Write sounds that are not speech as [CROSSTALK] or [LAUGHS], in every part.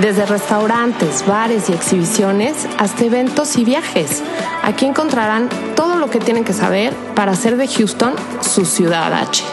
Desde restaurantes, bares y exhibiciones hasta eventos y viajes. Aquí encontrarán todo lo que tienen que saber para hacer de Houston su ciudad H.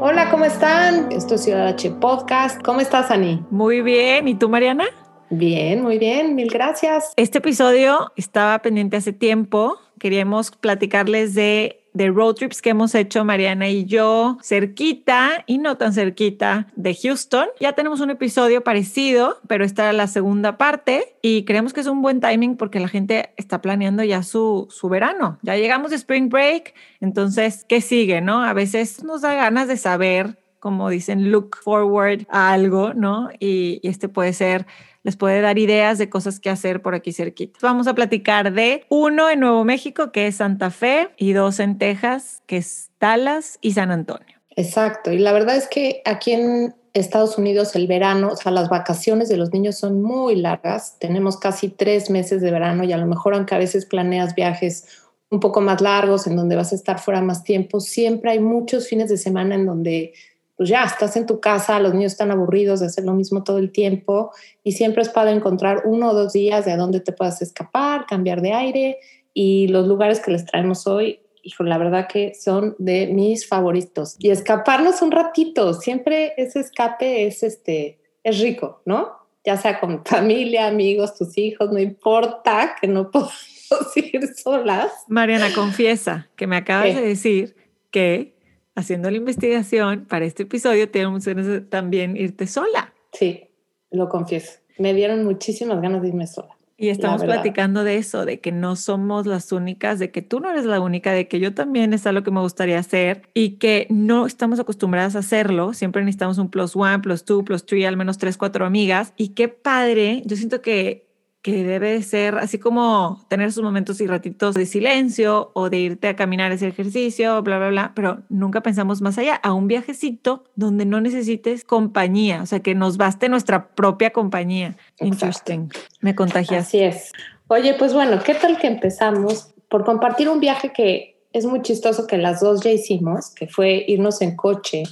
Hola, ¿cómo están? Esto es Ciudad H Podcast. ¿Cómo estás, Ani? Muy bien. ¿Y tú, Mariana? Bien, muy bien. Mil gracias. Este episodio estaba pendiente hace tiempo. Queríamos platicarles de de road trips que hemos hecho Mariana y yo, cerquita y no tan cerquita de Houston. Ya tenemos un episodio parecido, pero esta era la segunda parte y creemos que es un buen timing porque la gente está planeando ya su, su verano. Ya llegamos de Spring Break, entonces, ¿qué sigue? ¿No? A veces nos da ganas de saber, como dicen, look forward a algo, ¿no? Y, y este puede ser les puede dar ideas de cosas que hacer por aquí cerquita. Vamos a platicar de uno en Nuevo México, que es Santa Fe, y dos en Texas, que es Dallas y San Antonio. Exacto, y la verdad es que aquí en Estados Unidos el verano, o sea, las vacaciones de los niños son muy largas, tenemos casi tres meses de verano y a lo mejor aunque a veces planeas viajes un poco más largos, en donde vas a estar fuera más tiempo, siempre hay muchos fines de semana en donde pues ya estás en tu casa, los niños están aburridos de hacer lo mismo todo el tiempo y siempre es para encontrar uno o dos días de a dónde te puedas escapar, cambiar de aire y los lugares que les traemos hoy, hijo, la verdad que son de mis favoritos. Y escaparnos un ratito, siempre ese escape es este es rico, ¿no? Ya sea con [LAUGHS] familia, amigos, tus hijos, no importa que no [LAUGHS] podamos ir solas. Mariana, confiesa que me acabas de decir que haciendo la investigación para este episodio, tenemos también irte sola. Sí, lo confieso. Me dieron muchísimas ganas de irme sola. Y estamos platicando de eso, de que no somos las únicas, de que tú no eres la única, de que yo también es algo que me gustaría hacer y que no estamos acostumbradas a hacerlo. Siempre necesitamos un plus one, plus two, plus three, al menos tres, cuatro amigas. Y qué padre. Yo siento que que debe ser así como tener sus momentos y ratitos de silencio o de irte a caminar ese ejercicio, bla, bla, bla, pero nunca pensamos más allá, a un viajecito donde no necesites compañía, o sea, que nos baste nuestra propia compañía. Interesting. Me contagias. Así es. Oye, pues bueno, ¿qué tal que empezamos por compartir un viaje que es muy chistoso que las dos ya hicimos, que fue irnos en coche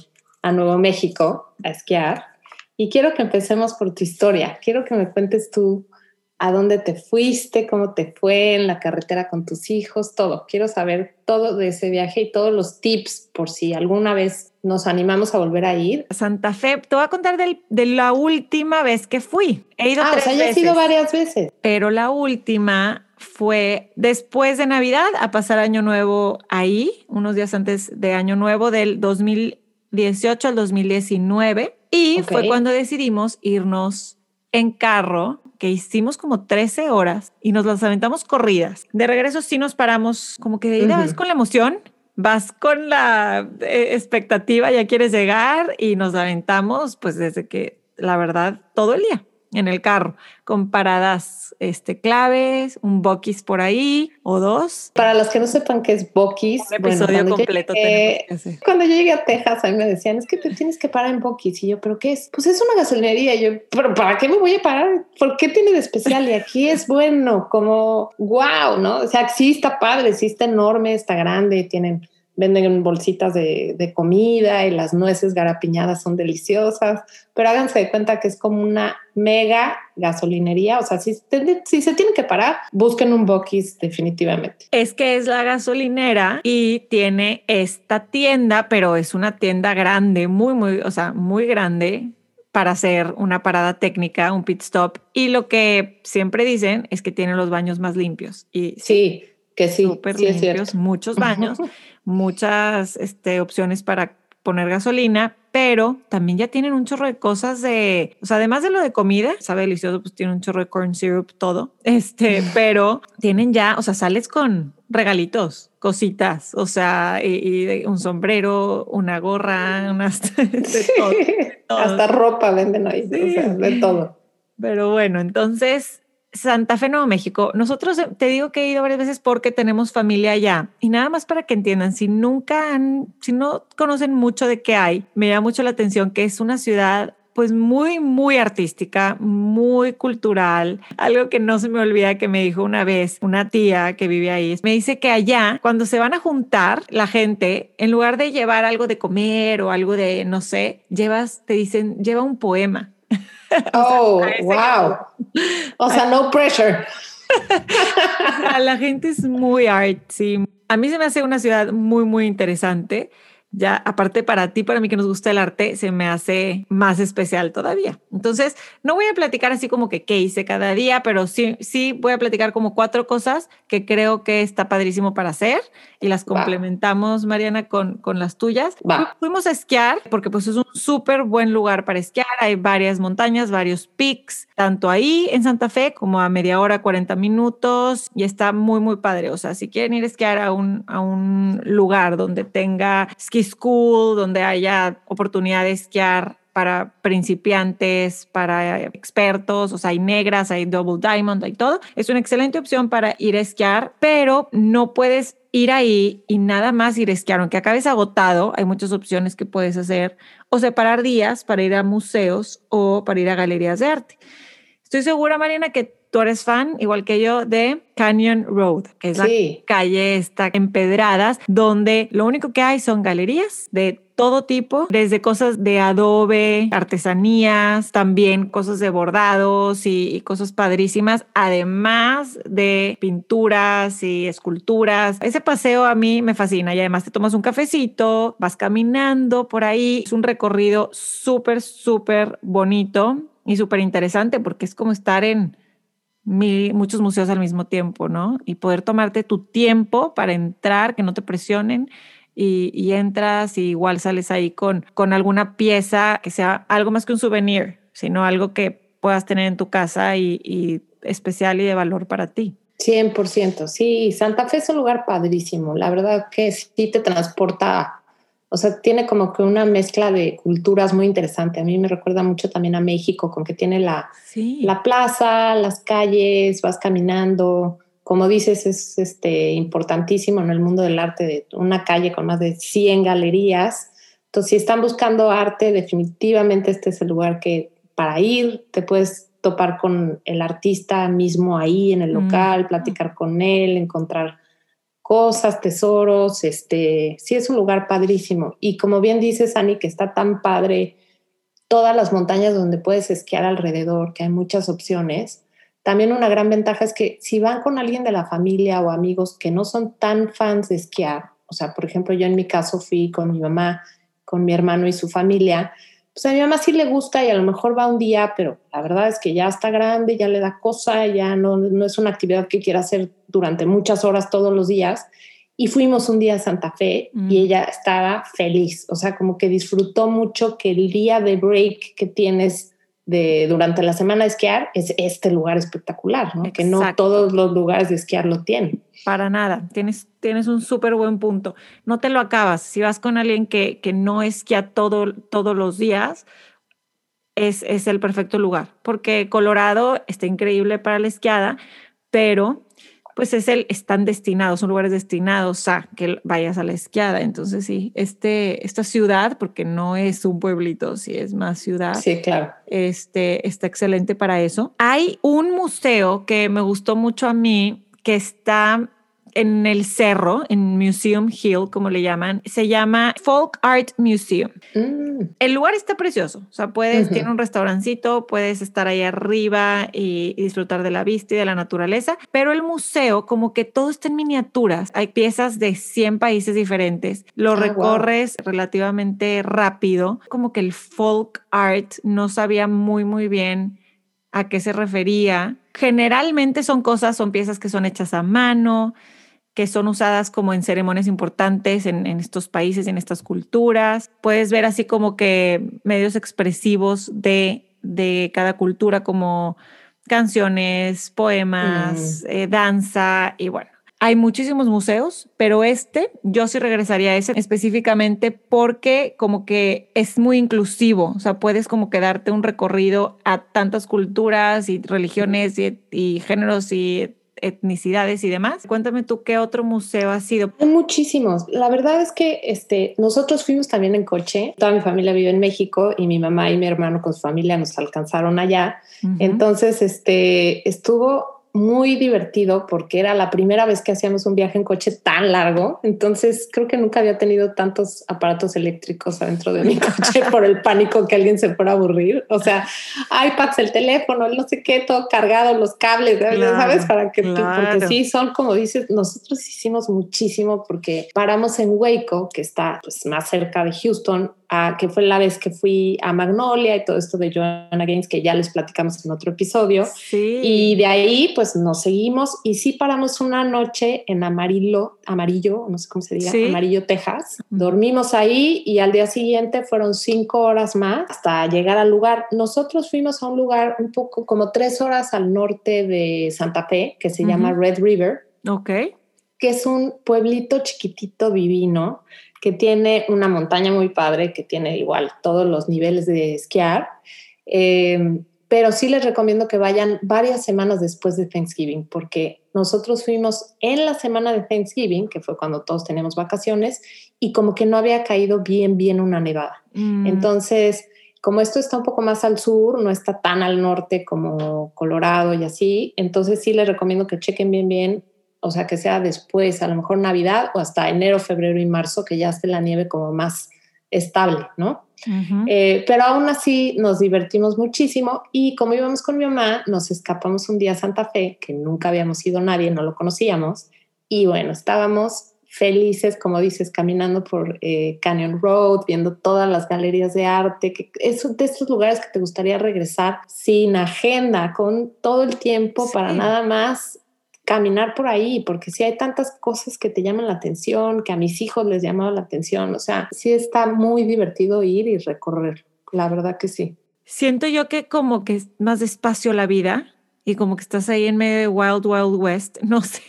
a Nuevo México a esquiar? Y quiero que empecemos por tu historia. Quiero que me cuentes tú a dónde te fuiste, cómo te fue en la carretera con tus hijos, todo. Quiero saber todo de ese viaje y todos los tips por si alguna vez nos animamos a volver a ir. Santa Fe, te voy a contar de la última vez que fui. He ido ah, tres o sea, ya he ido varias veces. Pero la última fue después de Navidad a pasar Año Nuevo ahí, unos días antes de Año Nuevo del 2018 al 2019. Y fue cuando decidimos irnos en carro que hicimos como 13 horas y nos las aventamos corridas. De regreso sí nos paramos como que de ida vas con la emoción, vas con la eh, expectativa, ya quieres llegar y nos aventamos pues desde que la verdad todo el día en el carro, con paradas este, claves, un boquis por ahí o dos. Para los que no sepan qué es boquis, un episodio completo. cuando yo llegué a Texas, a mí me decían, es que te tienes que parar en boquis. Y yo, ¿pero qué es? Pues es una gasolinería. Y yo, ¿pero para qué me voy a parar? ¿Por qué tiene de especial? Y aquí es bueno, como wow, ¿no? O sea, sí está padre, sí está enorme, está grande, tienen venden bolsitas de, comida y las nueces garapiñadas son deliciosas, pero háganse de cuenta que es como una mega gasolinería, o sea, si, si se tienen que parar, busquen un Buc-ee's definitivamente. Es que es la gasolinera y tiene esta tienda, pero es una tienda grande, muy, muy, o sea, muy grande para hacer una parada técnica, un pit stop. Y lo que siempre dicen es que tiene los baños más limpios. Y sí, que sí, súper limpios, muchos baños [LAUGHS] muchas este, opciones para poner gasolina, pero también ya tienen un chorro de cosas de, o sea, además de lo de comida, sabe delicioso, pues tiene un chorro de corn syrup, todo, [LAUGHS] este, pero tienen ya, o sea, sales con regalitos cositas, o sea, y, un sombrero, una gorra, unas [LAUGHS] de todo, hasta ropa venden ahí, o sea, de todo. Pero bueno, entonces Santa Fe, Nuevo México. Nosotros eh, te digo que he ido varias veces porque tenemos familia allá. Y nada más para que entiendan, si nunca han, si no conocen mucho de qué hay, me llama mucho la atención que es una ciudad pues muy, muy artística, muy cultural. Algo que no se me olvida que me dijo una vez una tía que vive ahí, me dice que allá, cuando se van a juntar la gente, en lugar de llevar algo de comer o algo de, no sé, llevas, te dicen, lleva un poema. [LAUGHS] Oh, wow. O sea, no pressure. [LAUGHS] la gente es muy artsy. A mí se me hace una ciudad muy, muy interesante ya aparte para ti, para mí que nos gusta el arte, se me hace más especial todavía. Entonces, no voy a platicar así como que qué hice cada día, pero sí, sí voy a platicar como cuatro cosas que creo que está padrísimo para hacer y las complementamos, Mariana, con, con las tuyas. Fuimos a esquiar porque pues es un súper buen lugar para esquiar. Hay varias montañas, varios peaks, tanto ahí en Santa Fe como a media hora, 40 minutos y está muy, muy padre. O sea, si quieren ir a esquiar a un, a un lugar donde tenga esquí school, donde haya oportunidad de esquiar para principiantes, para expertos, o sea, hay negras, hay double diamond, hay todo. Es una excelente opción para ir a esquiar, pero no puedes ir ahí y nada más ir a esquiar, aunque acabes agotado, hay muchas opciones que puedes hacer o separar días para ir a museos o para ir a galerías de arte. Estoy segura, Mariana, que tú eres fan, igual que yo, de Canyon Road, que es la calle esta empedradas, donde lo único que hay son galerías de todo tipo, desde cosas de adobe, artesanías, también cosas de bordados y, cosas padrísimas, además de pinturas y esculturas. Ese paseo a mí me fascina y además te tomas un cafecito, vas caminando por ahí, es un recorrido súper, súper bonito y súper interesante porque es como estar en muchos museos al mismo tiempo, ¿no? Y poder tomarte tu tiempo para entrar, que no te presionen y, entras y igual sales ahí con, con alguna pieza que sea algo más que un souvenir, sino algo que puedas tener en tu casa y, y especial y de valor para ti. 100%, sí, Santa Fe es un lugar padrísimo, la verdad que sí te transporta o sea, tiene como que una mezcla de culturas muy interesante. A mí me recuerda mucho también a México, con que tiene la, la plaza, las calles, vas caminando. Como dices, es este, importantísimo en el mundo del arte, de una calle con más de 100 galerías. Entonces, si están buscando arte, definitivamente este es el lugar que para ir, te puedes topar con el artista mismo ahí en el mm. local, platicar con él, encontrar cosas, tesoros, este, sí es un lugar padrísimo. Y como bien dices, Ani, que está tan padre, todas las montañas donde puedes esquiar alrededor, que hay muchas opciones. También una gran ventaja es que si van con alguien de la familia o amigos que no son tan fans de esquiar, o sea, por ejemplo, yo en mi caso fui con mi mamá, con mi hermano y su familia, pues a mi mamá sí le gusta y a lo mejor va un día, pero la verdad es que ya está grande, ya le da cosa, ya no, no es una actividad que quiera hacer durante muchas horas todos los días. Y fuimos un día a Santa Fe y mm. ella estaba feliz, o sea, como que disfrutó mucho que el día de break que tienes de durante la semana de esquiar es este lugar espectacular, ¿no? que no todos los lugares de esquiar lo tienen. Para nada, tienes, tienes un súper buen punto. No te lo acabas. Si vas con alguien que, que no esquía todo, todos los días, es, es el perfecto lugar, porque Colorado está increíble para la esquiada, pero pues es el, están destinados, son lugares destinados a que vayas a la esquiada. Entonces, sí, este, esta ciudad, porque no es un pueblito, sí es más ciudad. Sí, claro. Este, está excelente para eso. Hay un museo que me gustó mucho a mí, que está en el cerro, en Museum Hill, como le llaman, se llama Folk Art Museum. Mm. El lugar está precioso, o sea, puedes, tiene un restaurancito, puedes estar ahí arriba y, disfrutar de la vista y de la naturaleza, pero el museo, como que todo está en miniaturas, hay piezas de 100 países diferentes, lo ah, recorres relativamente rápido, como que el folk art no sabía muy, muy bien a qué se refería. Generalmente son cosas, son piezas que son hechas a mano, que son usadas como en ceremonias importantes en, estos países, en estas culturas. Puedes ver así como que medios expresivos de, de cada cultura como canciones, poemas, mm. eh, danza y bueno. hay muchísimos museos, pero este yo sí regresaría a ese específicamente porque como que es muy inclusivo, o sea, puedes como que darte un recorrido a tantas culturas y religiones y, y géneros y etnicidades y demás. Cuéntame tú qué otro museo ha sido. Hay muchísimos. La verdad es que este, nosotros fuimos también en coche. Toda mi familia vive en México y mi mamá y mi hermano con su familia nos alcanzaron allá. Entonces, este, estuvo muy divertido porque era la primera vez que hacíamos un viaje en coche tan largo. Entonces creo que nunca había tenido tantos aparatos eléctricos adentro de mi [LAUGHS] coche por el pánico que alguien se fuera a aburrir. O sea, iPads, el teléfono, el no sé qué, todo cargado, los cables, ¿sabes? Para que porque sí, son como dices, nosotros hicimos muchísimo porque paramos en Waco, que está pues, más cerca de Houston, que fue la vez que fui a Magnolia y todo esto de Joanna Gaines, que ya les platicamos en otro episodio. Y de ahí, pues nos seguimos y sí paramos una noche en Amarillo, Amarillo, no sé cómo se diga, Amarillo, Texas. Dormimos ahí y al día siguiente fueron cinco horas más hasta llegar al lugar. Nosotros fuimos a un lugar un poco como tres horas al norte de Santa Fe, que se llama Red River. Ok. Que es un pueblito chiquitito divino que tiene una montaña muy padre, que tiene igual todos los niveles de esquiar. Em, pero sí les recomiendo que vayan varias semanas después de Thanksgiving, porque nosotros fuimos en la semana de Thanksgiving, que fue cuando todos teníamos vacaciones, y como que no había caído bien, bien una nevada. Mm. Entonces, como esto está un poco más al sur, no está tan al norte como Colorado y así, entonces sí les recomiendo que chequen bien, bien o sea, que sea después, a lo mejor Navidad o hasta enero, febrero y marzo, que ya esté la nieve como más estable, ¿no? Eh, pero aún así nos divertimos muchísimo y como íbamos con mi mamá, nos escapamos un día a Santa Fe, que nunca habíamos ido nadie, no lo conocíamos, y bueno, estábamos felices, como dices, caminando por eh, Canyon Road, viendo todas las galerías de arte, que es de estos lugares que te gustaría regresar sin agenda, con todo el tiempo para nada más caminar por ahí, porque si hay tantas cosas que te llaman la atención, que a mis hijos les llamaba la atención, o sea, sí está muy divertido ir y recorrer, la verdad que sí. Siento yo que como que es más despacio la vida y como que estás ahí en medio de Wild Wild West, [LAUGHS] no sé,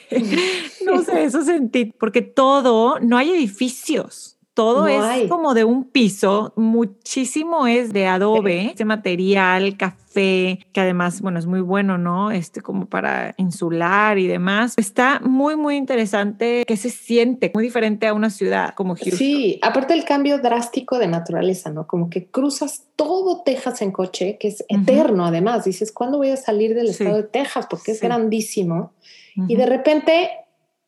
no sé, [LAUGHS] eso sentí, porque todo, no hay edificios todo es como de un piso, muchísimo es de adobe, este material, café, que además, bueno, es muy bueno, ¿no? Este como para insular y demás. Está muy, muy interesante que se siente muy diferente a una ciudad como Houston. Sí, aparte el cambio drástico de naturaleza, ¿no? Como que cruzas todo Texas en coche, que es eterno además. Dices, ¿cuándo voy a salir del estado de Texas? Porque es grandísimo. Y de repente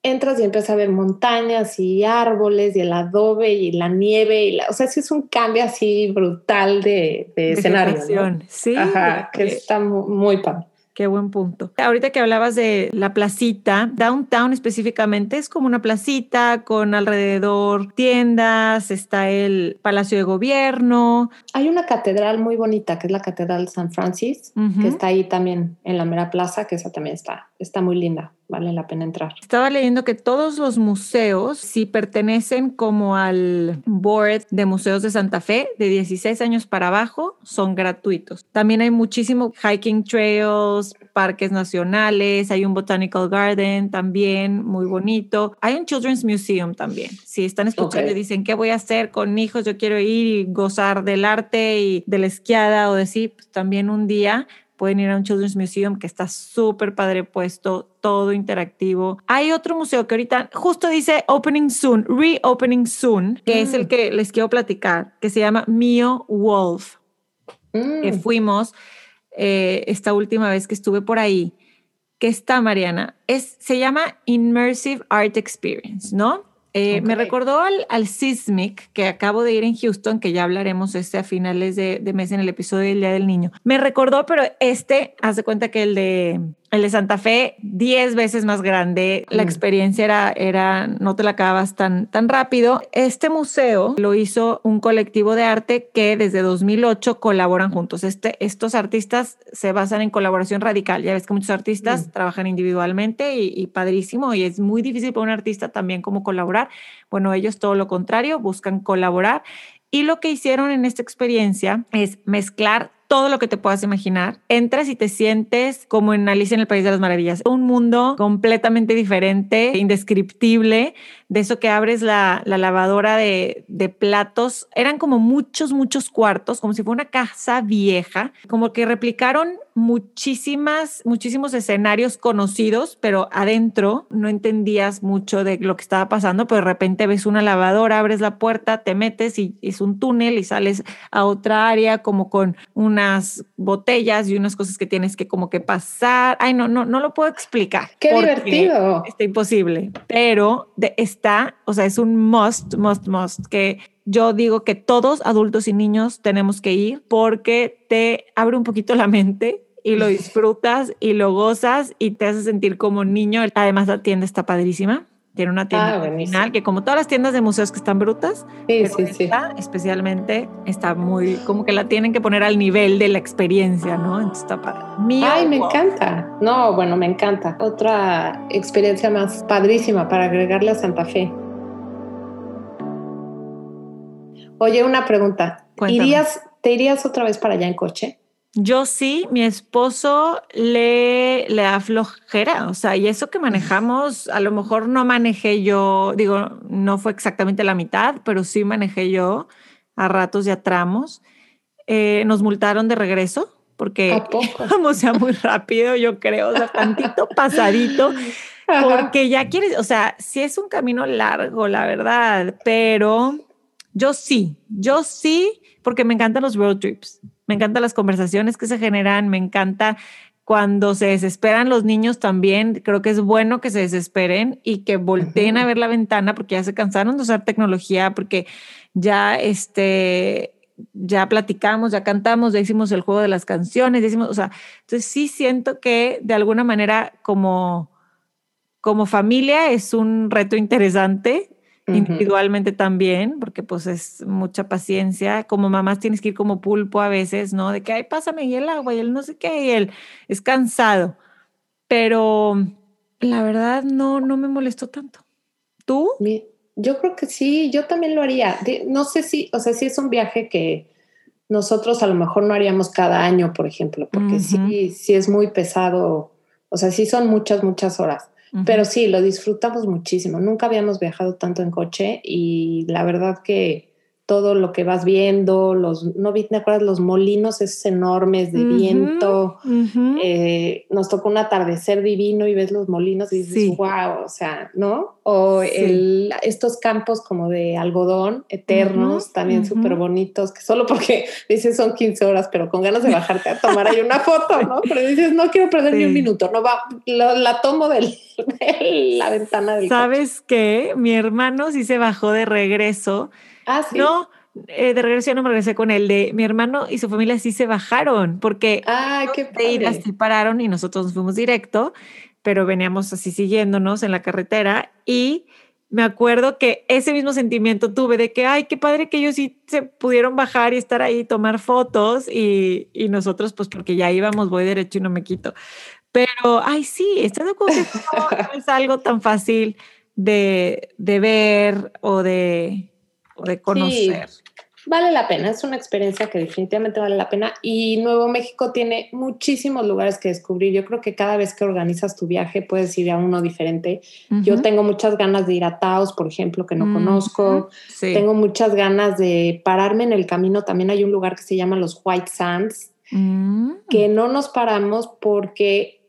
entras y empiezas a ver montañas y árboles y el adobe y la nieve y la, o sea, sí es un cambio así brutal de, escenario. Sí, Ajá, que está muy, muy padre. Qué buen punto. Ahorita que hablabas de la placita, downtown específicamente es como una placita con alrededor tiendas, está el Palacio de Gobierno. Hay una catedral muy bonita que es la Catedral San Francis, que está ahí también en la mera plaza, que esa también está, está muy linda vale la pena entrar. Estaba leyendo que todos los museos, si pertenecen como al board de museos de Santa Fe, de 16 años para abajo, son gratuitos. También hay muchísimo hiking trails, parques nacionales, hay un botanical garden también muy bonito. Hay un children's museum también. Si están escuchando y dicen, ¿qué voy a hacer con hijos? Yo quiero ir y gozar del arte y de la esquiada o de sí, pues también un día pueden ir a un Children's Museum que está súper padre puesto, todo interactivo. Hay otro museo que ahorita justo dice Opening Soon, Reopening Soon, que es el mm. que les quiero platicar, que se llama Mio Wolf. Que mm. fuimos eh, esta última vez que estuve por ahí, que está Mariana, es, se llama Immersive Art Experience, ¿no? Eh, me recordó al, al Sismic que acabo de ir en Houston, que ya hablaremos este a finales de, de mes en el episodio del Día del Niño. Me recordó, pero este, haz de cuenta que el de el de Santa Fe, 10 veces más grande. La mm. experiencia era, era, no te la acabas tan, tan rápido. Este museo lo hizo un colectivo de arte que desde 2008 colaboran juntos. Este, estos artistas se basan en colaboración radical. Ya ves que muchos artistas mm. trabajan individualmente y, y, padrísimo. Y es muy difícil para un artista también como colaborar. Bueno, ellos todo lo contrario, buscan colaborar. Y lo que hicieron en esta experiencia es mezclar todo lo que te puedas imaginar. Entras y te sientes como en Alicia en el País de las Maravillas. Un mundo completamente diferente, indescriptible, de eso que abres la, lavadora de, de, platos. Eran como muchos, muchos cuartos, como si fuera una casa vieja, como que replicaron muchísimas, muchísimos escenarios conocidos, pero adentro no entendías mucho de lo que estaba pasando, pero de repente ves una lavadora, abres la puerta, te metes y es un túnel y sales a otra área como con unas botellas y unas cosas que tienes que como que pasar. Ay, no, no, no lo puedo explicar. Qué divertido. Está imposible, pero de, está, o sea, es un must, must, must, que yo digo que todos, adultos y niños, tenemos que ir porque te abre un poquito la mente y lo disfrutas y lo gozas y te hace sentir como niño. Además, la tienda está padrísima. Tiene una tienda ah, que como todas las tiendas de museos que están brutas, sí, sí, sí. especialmente está muy, como que la tienen que poner al nivel de la experiencia, ¿no? Entonces está padre. Ay, me encanta. No, bueno, me encanta. Otra experiencia más padrísima para agregarle a Santa Fe. Oye, una pregunta. ¿Irías, ¿Te irías otra vez para allá en coche? Yo sí, mi esposo le, le da flojera, o sea, y eso que manejamos, a lo mejor no manejé yo, digo, no fue exactamente la mitad, pero sí manejé yo a ratos y a tramos. Eh, nos multaron de regreso porque vamos [LAUGHS] ya muy rápido, yo creo, o sea, tantito pasadito, porque ya quieres, o sea, sí es un camino largo, la verdad, pero yo sí, yo sí, porque me encantan los road trips. Me encantan las conversaciones que se generan, me encanta cuando se desesperan los niños también, creo que es bueno que se desesperen y que volteen a ver la ventana porque ya se cansaron de usar tecnología, porque ya este ya platicamos, ya cantamos, ya hicimos el juego de las canciones, ya hicimos, o sea, entonces sí siento que de alguna manera como como familia es un reto interesante individualmente también, porque pues es mucha paciencia. Como mamás tienes que ir como pulpo a veces, ¿no? De que, ay, pásame y el agua y el no sé qué, y él es cansado. Pero la verdad no, no me molestó tanto. ¿Tú? Yo creo que sí, yo también lo haría. No sé si, o sea, si es un viaje que nosotros a lo mejor no haríamos cada año, por ejemplo, porque sí, sí es muy pesado. O sea, sí son muchas, muchas horas. Pero sí, lo disfrutamos muchísimo. Nunca habíamos viajado tanto en coche y la verdad que todo lo que vas viendo, los, no vi, ¿te acuerdas? Los molinos esos enormes de viento. Eh, nos tocó un atardecer divino y ves los molinos y dices, wow, o sea, ¿no? O estos campos como de algodón eternos, también súper bonitos, que solo porque [LAUGHS] dices son 15 horas, pero con ganas de bajarte a tomar ahí una foto, ¿no? [LAUGHS] Pero dices, no quiero perder ni un minuto, no va, la tomo [LAUGHS] de la ventana del ¿Sabes qué? Mi hermano sí se bajó de regreso Ah, sí. No, eh, de regreso ya no me regresé con él. De mi hermano y su familia sí se bajaron porque ah, qué de así pararon y nosotros nos fuimos directo, pero veníamos así siguiéndonos en la carretera y me acuerdo que ese mismo sentimiento tuve de que, ay, qué padre que ellos sí se pudieron bajar y estar ahí, tomar fotos y, y nosotros, pues porque ya íbamos, voy derecho y no me quito. Pero, ay, sí, esto no es algo tan fácil de, de ver o de, de conocer. vale la pena, es una experiencia que definitivamente vale la pena y Nuevo México tiene muchísimos lugares que descubrir. Yo creo que cada vez que organizas tu viaje puedes ir a uno diferente. Yo tengo muchas ganas de ir a Taos, por ejemplo, que no conozco. Tengo muchas ganas de pararme en el camino. También hay un lugar que se llama los White Sands, mm. que no nos paramos porque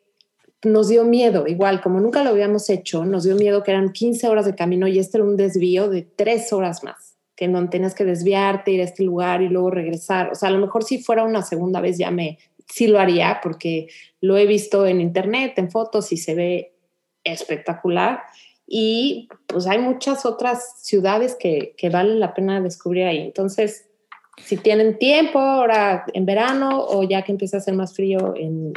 nos dio miedo, igual como nunca lo habíamos hecho, nos dio miedo que eran 15 horas de camino y este era un desvío de tres horas más que no tenías que desviarte, ir a este lugar y luego regresar. O sea, a lo mejor si fuera una segunda vez ya me, sí lo haría porque lo he visto en internet, en fotos y se ve espectacular. Y pues hay muchas otras ciudades que, que vale la pena descubrir ahí. Entonces, si tienen tiempo ahora en verano o ya que empieza a ser más frío en,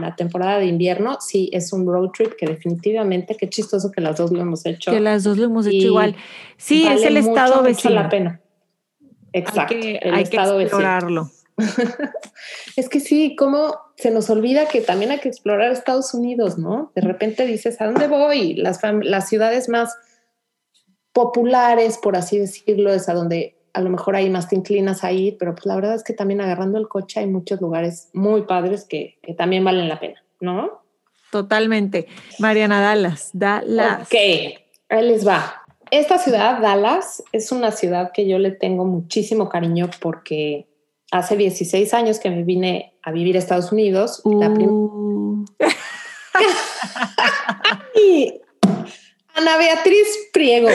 la temporada de invierno, sí es un road trip que definitivamente, qué chistoso que las dos lo hemos hecho. Que las dos lo hemos hecho igual. Sí, es el estado vecino. la pena. Exacto. Hay que, hay que explorarlo. [LAUGHS] es que sí, como se nos olvida que también hay que explorar Estados Unidos, ¿no? De repente dices, ¿a dónde voy? Las, las ciudades más populares, por así decirlo, es a donde a lo mejor ahí más te inclinas a ir, pero pues la verdad es que también agarrando el coche hay muchos lugares muy padres que, que también valen la pena, ¿no? Totalmente. Mariana Dallas, Dallas. Ok, ahí les va. Esta ciudad, Dallas, es una ciudad que yo le tengo muchísimo cariño porque hace 16 años que me vine a vivir a Estados Unidos. La prim- Uh, [LAUGHS] Y Ana Beatriz Priego,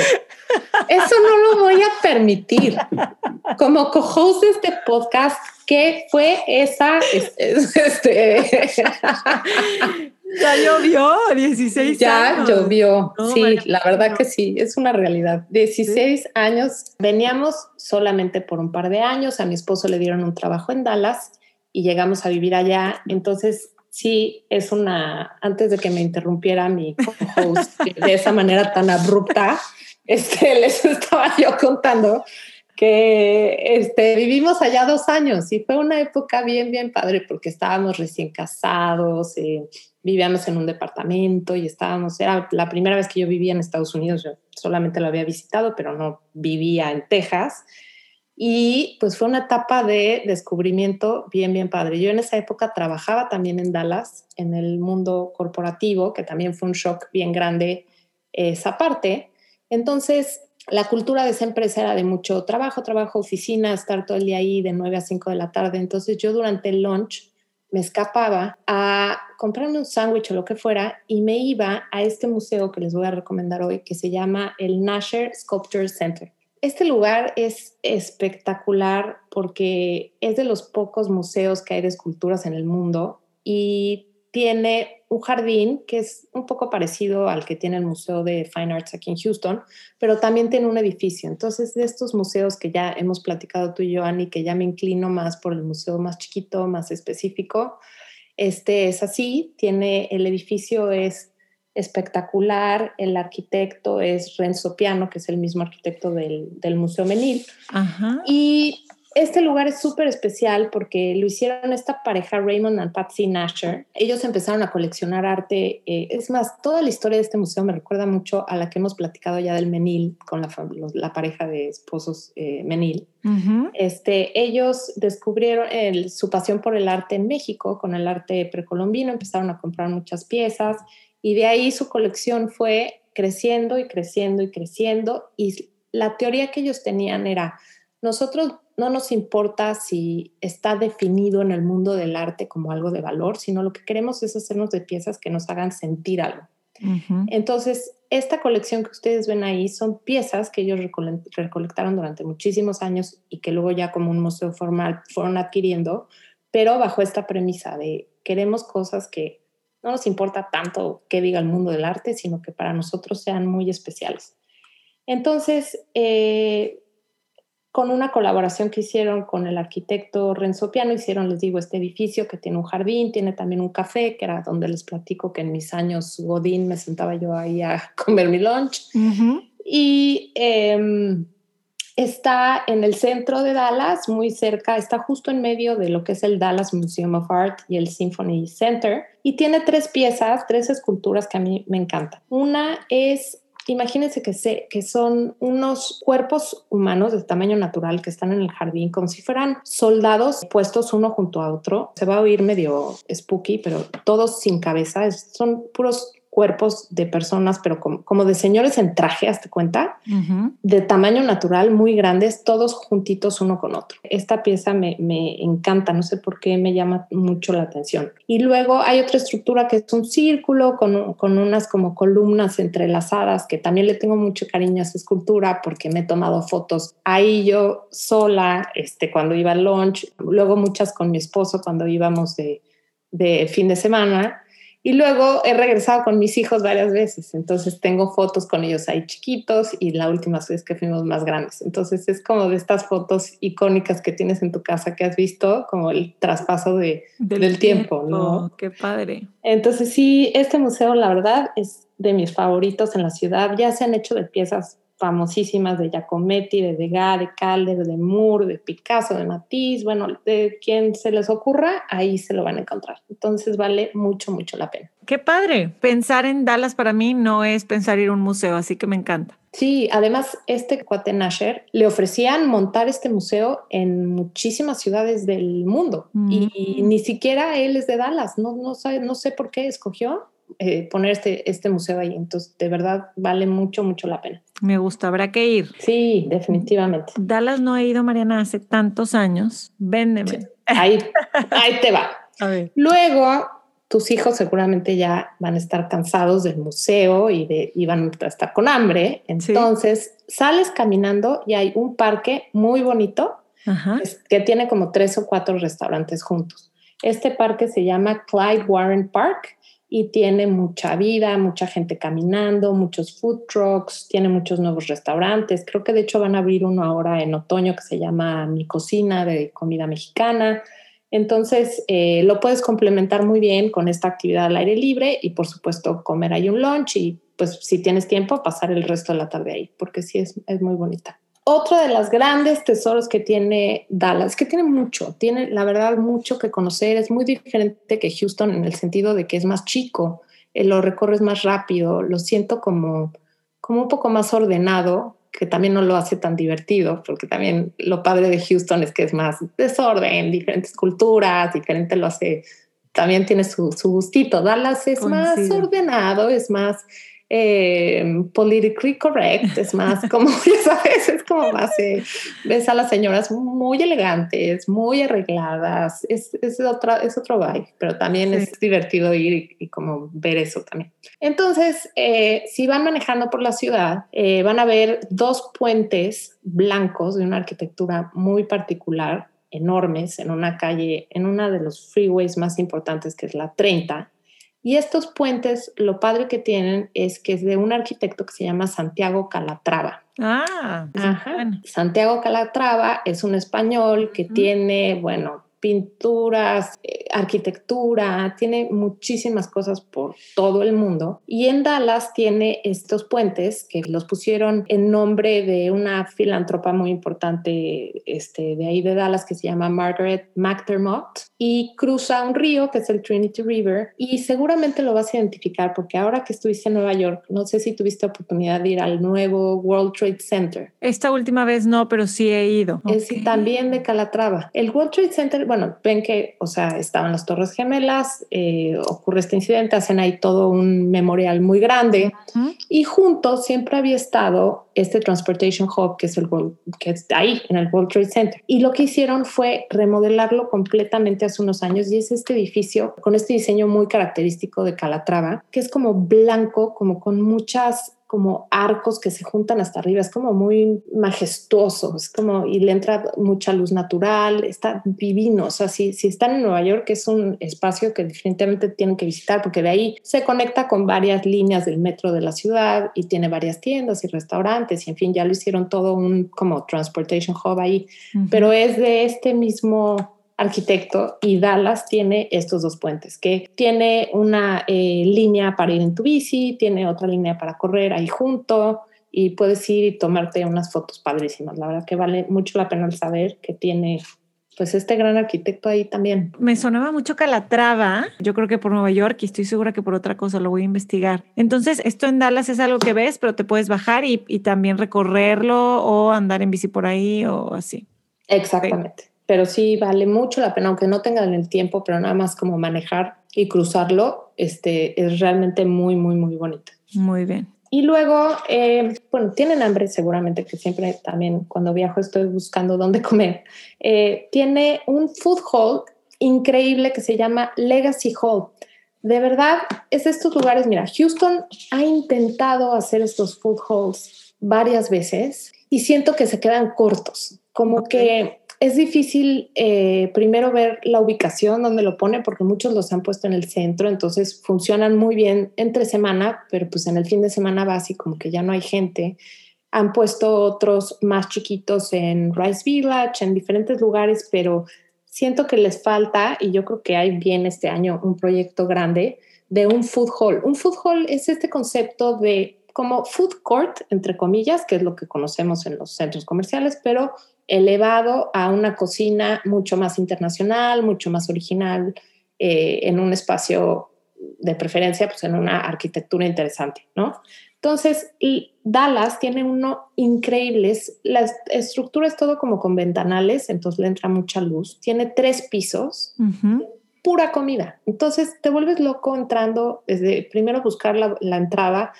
eso no lo voy a permitir. Como co-host de este podcast, ¿qué fue esa? es- es- Este, ya llovió, 16 ya años. llovió. No, sí, María, la verdad no. que sí, es una realidad. 16 años, veníamos solamente por un par de años. A mi esposo le dieron un trabajo en Dallas y llegamos a vivir allá. Entonces, sí, es una. Antes de que me interrumpiera mi co-host de esa manera tan abrupta, este, [LAUGHS] les estaba yo contando que este, vivimos allá dos años y fue una época bien, bien padre porque estábamos recién casados, eh, vivíamos en un departamento y estábamos, era la primera vez que yo vivía en Estados Unidos, yo solamente lo había visitado, pero no vivía en Texas. Y pues fue una etapa de descubrimiento bien, bien padre. Yo en esa época trabajaba también en Dallas, en el mundo corporativo, que también fue un shock bien grande esa parte. Entonces, la cultura de esa empresa era de mucho trabajo, trabajo, oficina, estar todo el día ahí de 9 a 5 de la tarde. Entonces yo durante el lunch me escapaba a comprarme un sándwich o lo que fuera y me iba a este museo que les voy a recomendar hoy, que se llama el Nasher Sculpture Center. Este lugar es espectacular porque es de los pocos museos que hay de esculturas en el mundo y tiene un jardín que es un poco parecido al que tiene el Museo de Fine Arts aquí en Houston, pero también tiene un edificio. Entonces, de estos museos que ya hemos platicado tú y yo, Annie, que ya me inclino más por el museo más chiquito, más específico, este es así, tiene el edificio es espectacular, el arquitecto es Renzo Piano, que es el mismo arquitecto del, del Museo Menil, Ajá. y este lugar es súper especial porque lo hicieron esta pareja, Raymond and Patsy Nasher. Ellos empezaron a coleccionar arte. eh, es más, toda la historia de este museo me recuerda mucho a la que hemos platicado ya del Menil con la, la pareja de esposos eh, Menil. Este, ellos descubrieron el- su pasión por el arte en México, con el arte precolombino, empezaron a comprar muchas piezas y de ahí su colección fue creciendo y creciendo y creciendo. Y la teoría que ellos tenían era, nosotros no nos importa si está definido en el mundo del arte como algo de valor, sino lo que queremos es hacernos de piezas que nos hagan sentir algo. Entonces, esta colección que ustedes ven ahí son piezas que ellos recole- recolectaron durante muchísimos años y que luego ya como un museo formal fueron adquiriendo, pero bajo esta premisa de queremos cosas que no nos importa tanto qué diga el mundo del arte, sino que para nosotros sean muy especiales. Entonces, eh, con una colaboración que hicieron con el arquitecto Renzo Piano, hicieron, les digo, este edificio que tiene un jardín, tiene también un café, que era donde les platico que en mis años Godín me sentaba yo ahí a [LAUGHS] comer mi lunch. Y eh, está en el centro de Dallas, muy cerca, está justo en medio de lo que es el Dallas Museum of Art y el Symphony Center. Y tiene tres piezas, tres esculturas que a mí me encantan. Una es Imagínense que, se, que son unos cuerpos humanos de tamaño natural que están en el jardín como si fueran soldados puestos uno junto a otro. Se va a oír medio spooky, pero todos sin cabeza. Son puros cuerpos de personas, pero como, como de señores en traje, hazte cuenta, de tamaño natural, muy grandes, todos juntitos uno con otro. Esta pieza me, me encanta, no sé por qué me llama mucho la atención. Y luego hay otra estructura que es un círculo con, con unas como columnas entrelazadas, que también le tengo mucho cariño a esa escultura porque me he tomado fotos ahí yo sola, este, cuando iba al lunch, luego muchas con mi esposo cuando íbamos de, de fin de semana. Y luego he regresado con mis hijos varias veces, entonces tengo fotos con ellos ahí chiquitos y la última vez que fuimos más grandes. Entonces es como de estas fotos icónicas que tienes en tu casa que has visto, como el traspaso de, del, tiempo, ¿no? Qué padre. Entonces sí, este museo la verdad es de mis favoritos en la ciudad. Ya se han hecho de piezas famosísimas de Giacometti, de Degas, de Calder, de Moore, de Picasso, de Matisse, bueno, de quien se les ocurra, ahí se lo van a encontrar. Entonces vale mucho, mucho la pena. Qué padre. Pensar en Dallas para mí no es pensar ir a un museo, así que me encanta. Sí, además este cuate Nasher le ofrecían montar este museo en muchísimas ciudades del mundo y, Mm. ni siquiera él es de Dallas, no, no, sabe, no sé por qué escogió eh, poner este, este museo ahí, entonces de verdad vale mucho, mucho la pena. Me gusta, habrá que ir. Sí, definitivamente. Dallas no he ido, Mariana, hace tantos años. Véndeme. Ahí, ahí te va. [LAUGHS] A ver. Luego, tus hijos seguramente ya van a estar cansados del museo y, de, y van a estar con hambre. Entonces, sales caminando y hay un parque muy bonito Ajá. que tiene como tres o cuatro restaurantes juntos. Este parque se llama Clyde Warren Park y tiene mucha vida, mucha gente caminando, muchos food trucks, tiene muchos nuevos restaurantes. Creo que de hecho van a abrir uno ahora en otoño que se llama Mi Cocina de comida mexicana. Entonces, eh, lo puedes complementar muy bien con esta actividad al aire libre y, por supuesto, comer ahí un lunch y, pues, si tienes tiempo, pasar el resto de la tarde ahí, porque sí es, es muy bonita. Otro de los grandes tesoros que tiene Dallas, que tiene mucho, tiene la verdad mucho que conocer, es muy diferente que Houston en el sentido de que es más chico, eh, lo recorres más rápido, lo siento como, como un poco más ordenado, que también no lo hace tan divertido, porque también lo padre de Houston es que es más desorden, diferentes culturas, diferente lo hace, también tiene su, su gustito. Dallas es más ordenado, es más eh, politically correct, es más [LAUGHS] como, [LAUGHS] ya sabes, es como más, eh, ves a las señoras muy elegantes, muy arregladas, es, es, otra, es otro vibe, pero también Sí. es divertido ir y, y como ver eso también. Entonces, eh, si van manejando por la ciudad, eh, van a ver dos puentes blancos de una arquitectura muy particular, enormes, en una calle, en una de los freeways más importantes que es la 30. Y estos puentes, lo padre que tienen es que es de un arquitecto que se llama Santiago Calatrava. Ah, Ajá. bueno. Santiago Calatrava es un español que tiene, bueno, pinturas, eh, arquitectura, tiene muchísimas cosas por todo el mundo. Y en Dallas tiene estos puentes que los pusieron en nombre de una filántropa muy importante este, de ahí de Dallas que se llama Margaret McDermott y cruza un río que es el Trinity River y seguramente lo vas a identificar porque ahora que estuviste en Nueva York, no sé si tuviste oportunidad de ir al nuevo World Trade Center. Esta última vez no, pero sí he ido. Es Ok. también de Calatrava. El World Trade Center, bueno, ven que, o sea, estaban las Torres Gemelas, eh, ocurre este incidente, hacen ahí todo un memorial muy grande y junto siempre había estado este Transportation Hub, que es el World, que está ahí en el World Trade Center. Y lo que hicieron fue remodelarlo completamente hace unos años y es este edificio con este diseño muy característico de Calatrava, que es como blanco, como con muchas como arcos que se juntan hasta arriba, es como muy majestuoso, es como, y le entra mucha luz natural, está divino, o sea, si, si están en Nueva York es un espacio que definitivamente tienen que visitar porque de ahí se conecta con varias líneas del metro de la ciudad y tiene varias tiendas y restaurantes y en fin, ya lo hicieron todo un como transportation hub ahí, Ujú. pero es de este mismo arquitecto y Dallas tiene estos dos puentes, que tiene una eh, línea para ir en tu bici, tiene otra línea para correr ahí junto y puedes ir y tomarte unas fotos padrísimas. La verdad que vale mucho la pena el saber que tiene pues este gran arquitecto ahí también. Me sonaba mucho Calatrava, yo creo que por Nueva York y estoy segura que por otra cosa lo voy a investigar. Entonces, esto en Dallas es algo que ves, pero te puedes bajar y, y también recorrerlo o andar en bici por ahí o así. Exactamente. Pero sí vale mucho la pena, aunque no tengan el tiempo, pero nada más como manejar y cruzarlo, este, es realmente muy, muy, muy bonito. Muy bien. Y luego, eh, bueno, tienen hambre seguramente, que siempre también cuando viajo estoy buscando dónde [LAUGHS] comer. Eh, tiene un food hall increíble que se llama Legacy Hall. De verdad, es estos lugares, mira, Houston ha intentado hacer estos food halls varias veces y siento que se quedan cortos, como Ok. que es difícil eh, primero ver la ubicación donde lo pone porque muchos los han puesto en el centro, entonces funcionan muy bien entre semana, pero pues en el fin de semana va como que ya no hay gente. Han puesto otros más chiquitos en Rice Village, en diferentes lugares, pero siento que les falta, y yo creo que hay bien este año un proyecto grande de un food hall. Un food hall es este concepto de como food court, entre comillas, que es lo que conocemos en los centros comerciales, pero elevado a una cocina mucho más internacional, mucho más original, eh, en un espacio de preferencia, pues en una arquitectura interesante, ¿no? Entonces, Dallas tiene uno increíbles, la estructura es todo como con ventanales, entonces le entra mucha luz, tiene tres pisos, pura comida. Entonces, te vuelves loco entrando, desde primero buscar la, la entrada,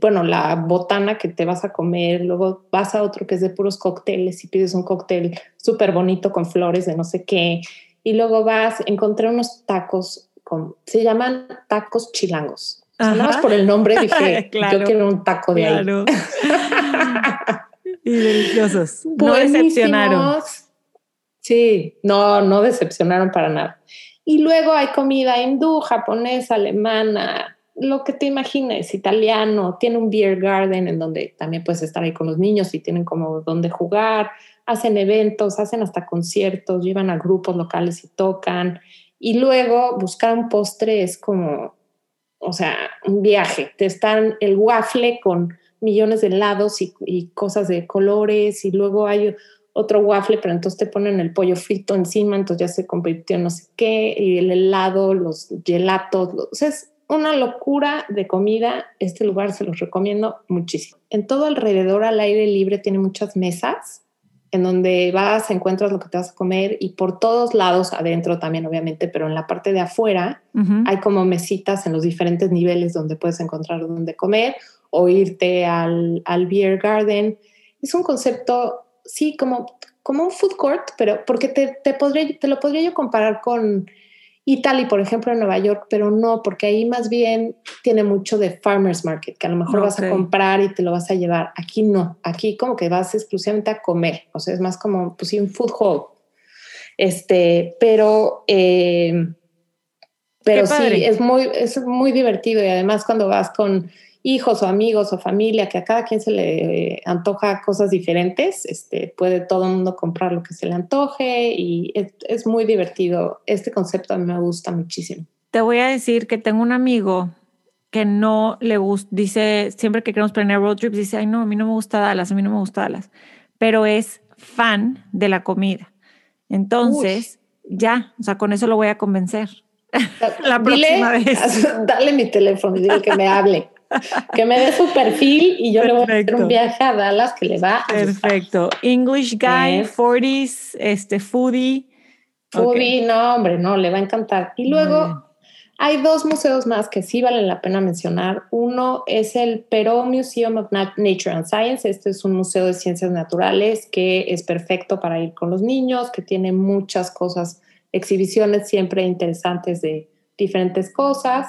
bueno, la botana que te vas a comer, luego vas a otro que es de puros cócteles y pides un cóctel súper bonito con flores de no sé qué, y luego vas, encontré unos tacos, con, se llaman tacos chilangos. nada más por el nombre dije, [LAUGHS] yo quiero un taco de ahí. [LAUGHS] y deliciosos. No decepcionaron. Sí, no, no decepcionaron para nada. Y luego hay comida hindú, japonesa, alemana, lo que te imagines, italiano, tiene un beer garden en donde también puedes estar ahí con los niños y tienen como donde jugar, hacen eventos, hacen hasta conciertos, llevan a grupos locales y tocan. Y luego buscar un postre es como, o sea, un viaje. Te están el waffle con millones de helados y, cosas de colores y luego hay otro waffle, pero entonces te ponen el pollo frito encima, entonces ya se convirtió en no sé qué, y el helado, los gelatos, o sea, es una locura de comida. Este lugar se los recomiendo muchísimo. En todo alrededor al aire libre tiene muchas mesas en donde vas, encuentras lo que te vas a comer y por todos lados, adentro también obviamente, pero en la parte de afuera hay como mesitas en los diferentes niveles donde puedes encontrar donde comer o irte al, al beer garden. Es un concepto, sí, como, como un food court, pero porque te, te, podré, te lo podría yo comparar con Italy, por ejemplo, en Nueva York, pero no, porque ahí más bien tiene mucho de farmers market, que a lo mejor vas a comprar y te lo vas a llevar. Aquí no, aquí como que vas exclusivamente a comer, o sea, es más como, pues un food hall. Este, pero, eh, pero sí, es muy, es muy divertido y además cuando vas con hijos o amigos o familia, que a cada quien se le antoja cosas diferentes, este, puede todo el mundo comprar lo que se le antoje y es, muy divertido. Este concepto a mí me gusta muchísimo. Te voy a decir que tengo un amigo que no le gusta, dice, siempre que queremos planear road trips, dice, ay no, a mí no me gusta Dallas, a mí no me gusta Dallas, pero es fan de la comida. Entonces, ya, o sea, con eso lo voy a convencer. [LAUGHS] la próxima vez. Dale mi teléfono y dile que me hable. [LAUGHS] que me dé su perfil y yo le voy a hacer un viaje a Dallas que le va a Perfecto. English guy, 40s, este, foodie. Foodie, no, hombre, no, le va a encantar. Y luego hay dos museos más que sí valen la pena mencionar. Uno es el Perú Museum of Nature and Science. Este es un museo de ciencias naturales que es perfecto para ir con los niños, que tiene muchas cosas, exhibiciones siempre interesantes de diferentes cosas.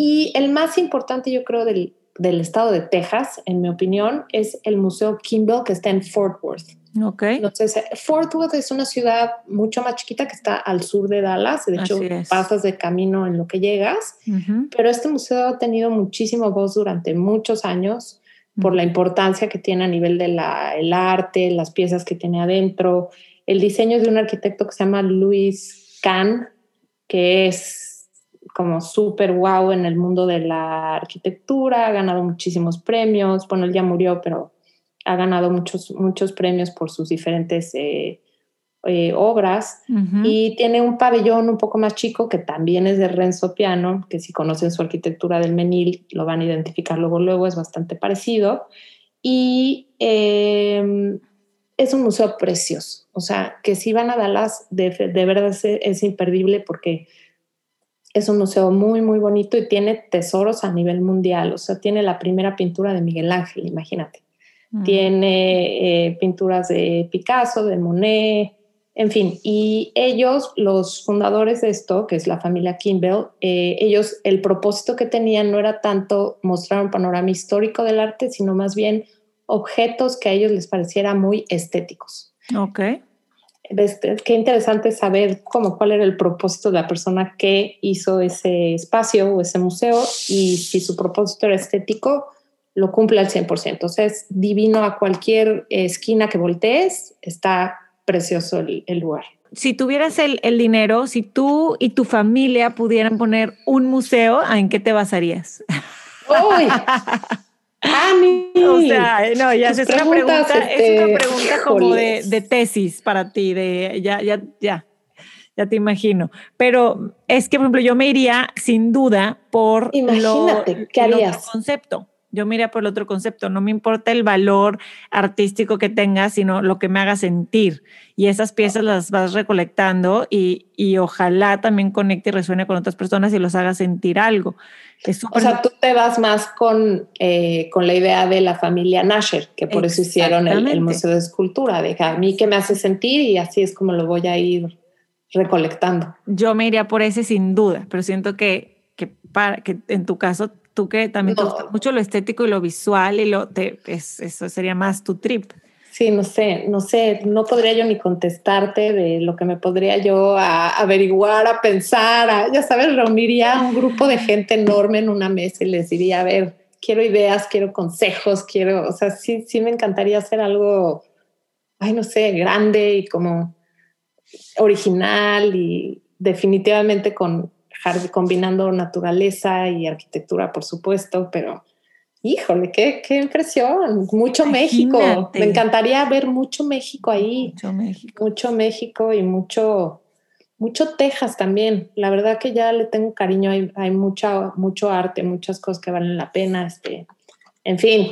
Y el más importante, yo creo, del, del estado de Texas, en mi opinión, es el Museo Kimball, que está en Fort Worth. Ok. Entonces, Fort Worth es una ciudad mucho más chiquita que está al sur de Dallas. De hecho, pasas de camino en lo que llegas. Pero este museo ha tenido muchísimo voz durante muchos años por la importancia que tiene a nivel del el arte, las piezas que tiene adentro. El diseño de un arquitecto que se llama Louis Kahn, que es como súper wow en el mundo de la arquitectura, ha ganado muchísimos premios, bueno, él ya murió, pero ha ganado muchos, muchos premios por sus diferentes eh, eh, obras. Y tiene un pabellón un poco más chico que también es de Renzo Piano, que si conocen su arquitectura del Menil lo van a identificar luego, luego es bastante parecido. Y em, es un museo precioso, o sea, que si van a Dallas de, de verdad es imperdible porque es un museo muy, muy bonito y tiene tesoros a nivel mundial. O sea, tiene la primera pintura de Miguel Ángel, imagínate. Mm. Tiene eh, pinturas de Picasso, de Monet, en fin. Y ellos, los fundadores de esto, que es la familia Kimball, eh, ellos, el propósito que tenían no era tanto mostrar un panorama histórico del arte, sino más bien objetos que a ellos les pareciera muy estéticos. Ok. Este, qué interesante saber cómo, cuál era el propósito de la persona que hizo ese espacio o ese museo y si su propósito era estético, lo cumple al 100%. Entonces, es divino a cualquier esquina que voltees, está precioso el, lugar. Si tuvieras el, el, dinero, si tú y tu familia pudieran poner un museo, ¿en qué te basarías? Uy, [LAUGHS] Ani. O sea, no, ya es una pregunta, es una este, pregunta como de, tesis para ti, de ya, ya, ya, ya te imagino. Pero es que, por ejemplo, yo me iría sin duda por Imagínate, lo, ¿qué el otro harías? concepto. Yo me iría por el otro concepto. No me importa el valor artístico que tenga, sino lo que me haga sentir. Y esas piezas las vas recolectando y, y ojalá también conecte y resuene con otras personas y los haga sentir algo. Es O sea, tú te vas más con, eh, con la idea de la familia Nasher, que por eso hicieron el. Museo de Escultura, de que a mí que me hace sentir y así es como lo voy a ir recolectando. Yo me iría por ese sin duda, pero siento que, que, para, que en tu caso, tú que también te No. gusta mucho lo estético y lo visual y lo te, es- eso sería más tu trip. Sí, no sé, no sé, no podría yo ni contestarte de lo que me podría yo a- averiguar, a pensar, a- ya sabes, reuniría a un grupo de gente enorme en una mesa y les diría, a ver, quiero ideas, quiero consejos, quiero, o sea, sí, sí me encantaría hacer algo, ay, no sé, grande y como original y definitivamente con combinando naturaleza y arquitectura, por supuesto, pero híjole, qué, qué impresión, mucho México, Imagínate. me encantaría ver mucho México ahí, Mucho México. mucho México y mucho, mucho Texas también. La verdad que ya le tengo cariño, hay, hay mucha, mucho arte, muchas cosas que valen la pena. Este, en fin,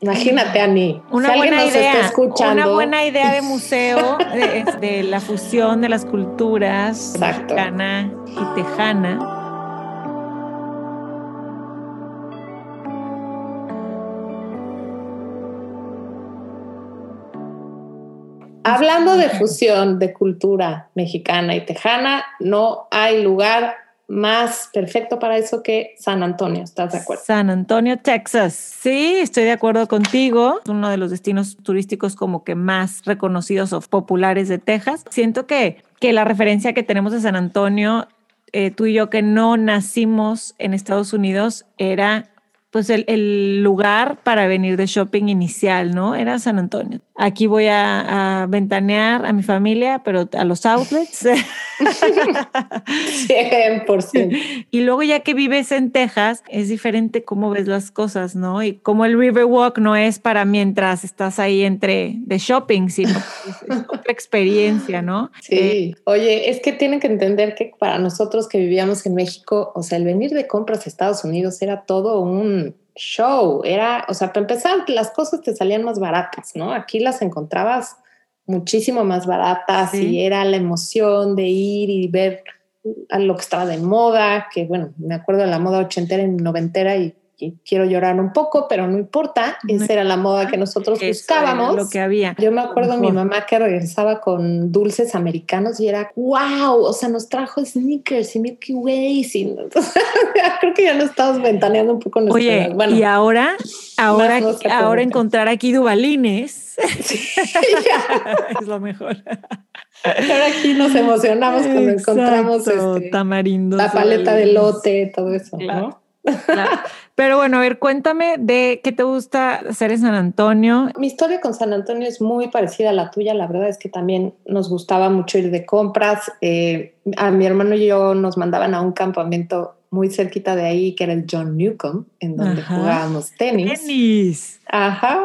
imagínate, Ani. Una si buena está idea, escuchando, una buena idea de museo [LAUGHS] de, de la fusión de las culturas Exacto. mexicana y tejana. Hablando de fusión de cultura mexicana y tejana, no hay lugar más perfecto para eso que San Antonio. ¿Estás de acuerdo? San Antonio, Texas. Sí, estoy de acuerdo contigo. Es uno de los destinos turísticos como que más reconocidos o populares de Texas. Siento que, que la referencia que tenemos de San Antonio, eh, tú y yo que no nacimos en Estados Unidos, era pues el, el lugar para venir de shopping inicial, ¿no? Era San Antonio. Aquí voy a, a ventanear a mi familia, pero a los outlets. [LAUGHS] 100%. Y luego ya que vives en Texas, es diferente cómo ves las cosas, ¿no? Y como el Riverwalk no es para mientras estás ahí entre de shopping, sino es, es otra experiencia, ¿no? Eh, Sí, oye, es que tienen que entender que para nosotros que vivíamos en México, o sea, el venir de compras a Estados Unidos era todo un show, era, o sea, para empezar, las cosas te salían más baratas, ¿no? Aquí las encontrabas muchísimo más baratas Sí. y era la emoción de ir y ver a lo que estaba de moda, que bueno, me acuerdo de la moda ochentera y noventera y, y quiero llorar un poco, pero no importa, esa era la moda que nosotros buscábamos. lo que había. Yo me acuerdo de mi Mejor. mamá que regresaba con dulces americanos y era wow, o sea, nos trajo sneakers y Milky Ways. Y, [LAUGHS] creo que ya nos estamos ventaneando un poco nuestra Oye. Bueno, y ahora, ahora, ahora encontrar aquí dubalines [LAUGHS] [LAUGHS] es lo mejor. ahora aquí nos emocionamos cuando encontramos Exacto, este, tamarindos, la paleta de lote, todo eso, Claro. ¿no? Claro. Pero bueno, a ver, cuéntame de qué te gusta hacer en San Antonio. Mi historia con San Antonio es muy parecida a la tuya. La verdad es que también nos gustaba mucho ir de compras. Eh, a mi hermano y yo nos mandaban a un campamento muy cerquita de ahí, que era el John Newcomb, en donde Ajá. jugábamos tenis. Tenis. Ajá,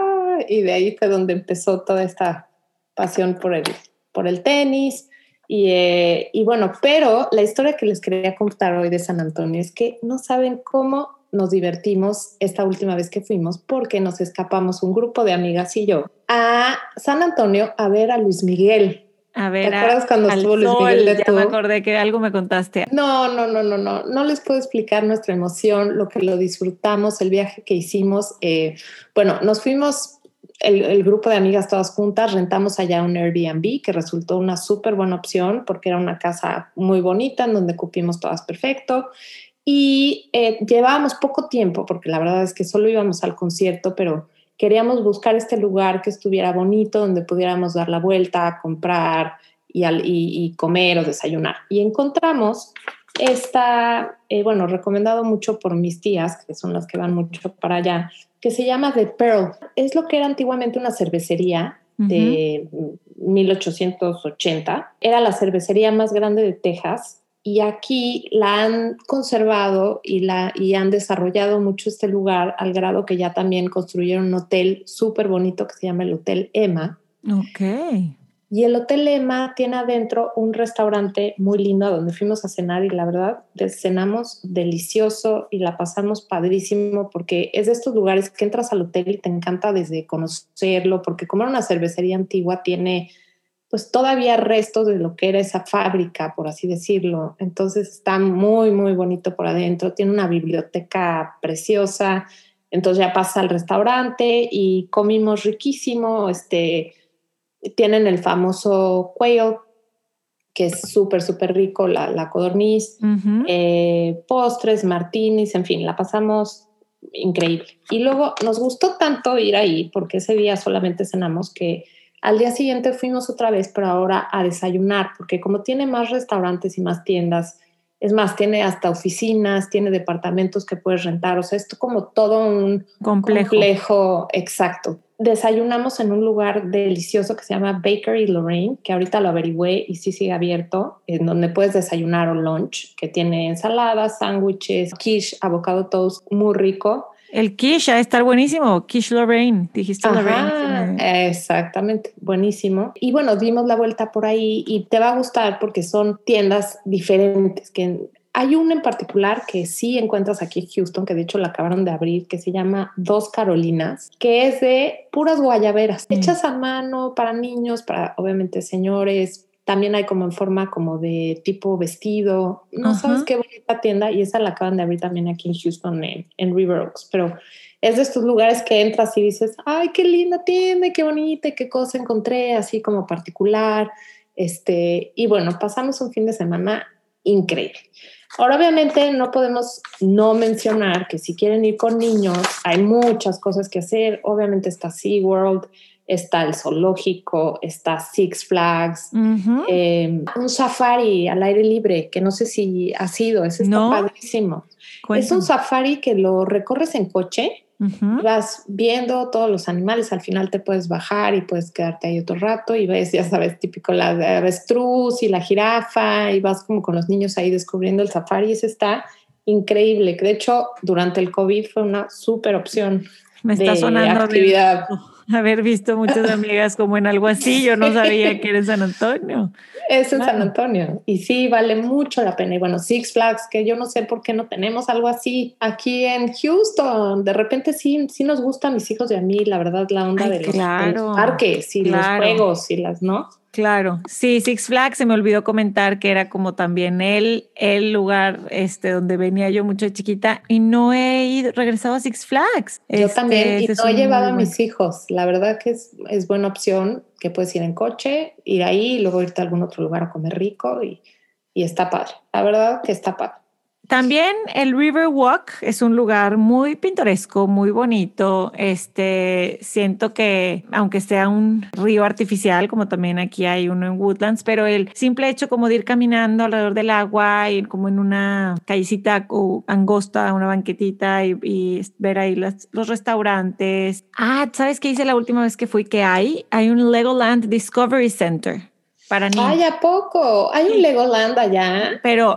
y de ahí fue donde empezó toda esta pasión por el, por el tenis. Y, eh, y bueno, pero la historia que les quería contar hoy de San Antonio es que no saben cómo nos divertimos esta última vez que fuimos porque nos escapamos un grupo de amigas y yo a San Antonio a ver a Luis Miguel. A ver, ¿Te acuerdas cuando al estuvo Luis sol, Miguel de ya tú? me acordé que algo me contaste. No, no, no, no, no. No les puedo explicar nuestra emoción, lo que lo disfrutamos, el viaje que hicimos. Eh, bueno, nos fuimos, el, grupo de amigas todas juntas, rentamos allá un Airbnb que resultó una súper buena opción porque era una casa muy bonita en donde cupimos todas perfecto. Y eh, llevábamos poco tiempo porque la verdad es que solo íbamos al concierto, pero queríamos buscar este lugar que estuviera bonito, donde pudiéramos dar la vuelta, comprar y, al, comer o desayunar. Y encontramos esta, eh, bueno, recomendado mucho por mis tías, que son las que van mucho para allá, que se llama The Pearl. Es lo que era antiguamente una cervecería uh -huh. de 1880. Era la cervecería más grande de Texas y aquí la han conservado y, la, y han desarrollado mucho este lugar al grado que ya también construyeron un hotel súper bonito que se llama el Hotel Emma. Ok. Y el Hotel Emma tiene adentro un restaurante muy lindo donde fuimos a cenar y la verdad cenamos delicioso y la pasamos padrísimo porque es de estos lugares que entras al hotel y te encanta desde conocerlo porque como era una cervecería antigua tiene pues todavía restos de lo que era esa fábrica, por así decirlo. Entonces está muy, muy bonito por adentro, tiene una biblioteca preciosa, entonces ya pasa al restaurante y comimos riquísimo, este, tienen el famoso quail, que es súper, súper rico, la, la codorniz, eh, postres, martinis, en fin, la pasamos increíble. Y luego nos gustó tanto ir ahí, porque ese día solamente cenamos que al día siguiente fuimos otra vez, pero ahora a desayunar, porque como tiene más restaurantes y más tiendas, es más, tiene hasta oficinas, tiene departamentos que puedes rentar, o sea, esto como todo un complejo. exacto. Desayunamos en un lugar delicioso que se llama Bakery Lorraine, que ahorita lo averigüé y sí sigue abierto, en donde puedes desayunar o lunch, que tiene ensaladas, sándwiches, quiche, avocado toast, muy rico. El quiche a estar buenísimo, quiche Lorraine, dijiste Lorraine. Exactamente, buenísimo. Y bueno, dimos la vuelta por ahí y te va a gustar porque son tiendas diferentes, que hay una en particular que sí encuentras aquí en Houston, que de hecho la acabaron de abrir, que se llama Dos Carolinas, que es de puras guayaberas, hechas a mano para niños, para obviamente señores, también hay como en forma como de tipo vestido. No sabes qué bonita tienda y esa la acaban de abrir también aquí en Houston, en, River Oaks. Pero es de estos lugares que entras y dices, ay, qué linda tienda, qué bonita, qué cosa encontré, así como particular. Este, y bueno, pasamos un fin de semana increíble. Ahora, obviamente, no podemos no mencionar que si quieren ir con niños, hay muchas cosas que hacer. Obviamente está SeaWorld, está el zoológico, está Six Flags, em, un safari al aire libre, que no sé si ha sido, es está padrísimo. Es un safari que lo recorres en coche, vas viendo todos los animales, al final te puedes bajar y puedes quedarte ahí otro rato y ves, ya sabes, típico la avestruz y la jirafa y vas como con los niños ahí descubriendo el safari, ese está increíble, que de hecho durante el COVID fue una súper opción. Me está sonando actividad haber visto muchas amigas como en algo así. Yo no sabía que era en San Antonio. Es en San Antonio y sí vale mucho la pena. Y bueno, Six Flags, que yo no sé por qué no tenemos algo así aquí en Houston. De repente sí, sí nos gustan mis hijos y a mí, la verdad, la onda de, los, parques y los juegos y las, ¿no? Claro, sí, Six Flags, se me olvidó comentar que era como también el, el lugar este, donde venía yo mucho chiquita y no he ido, regresado a Six Flags. Yo también, y no he llevado a mis hijos. La verdad que es, es, buena opción que puedes ir en coche, ir ahí y luego irte a algún otro lugar a comer rico y, y está padre. La verdad que está padre. También el River Walk es un lugar muy pintoresco, muy bonito. Este, siento que aunque sea un río artificial, como también aquí hay uno en Woodlands, pero el simple hecho como de ir caminando alrededor del agua y como en una callecita angosta, una banquetita y, ver ahí los restaurantes. Ah, ¿sabes qué hice la última vez que fui? Que hay, hay un Legoland Discovery Center para niños. Ay, ¿a poco? Hay un Legoland allá. Pero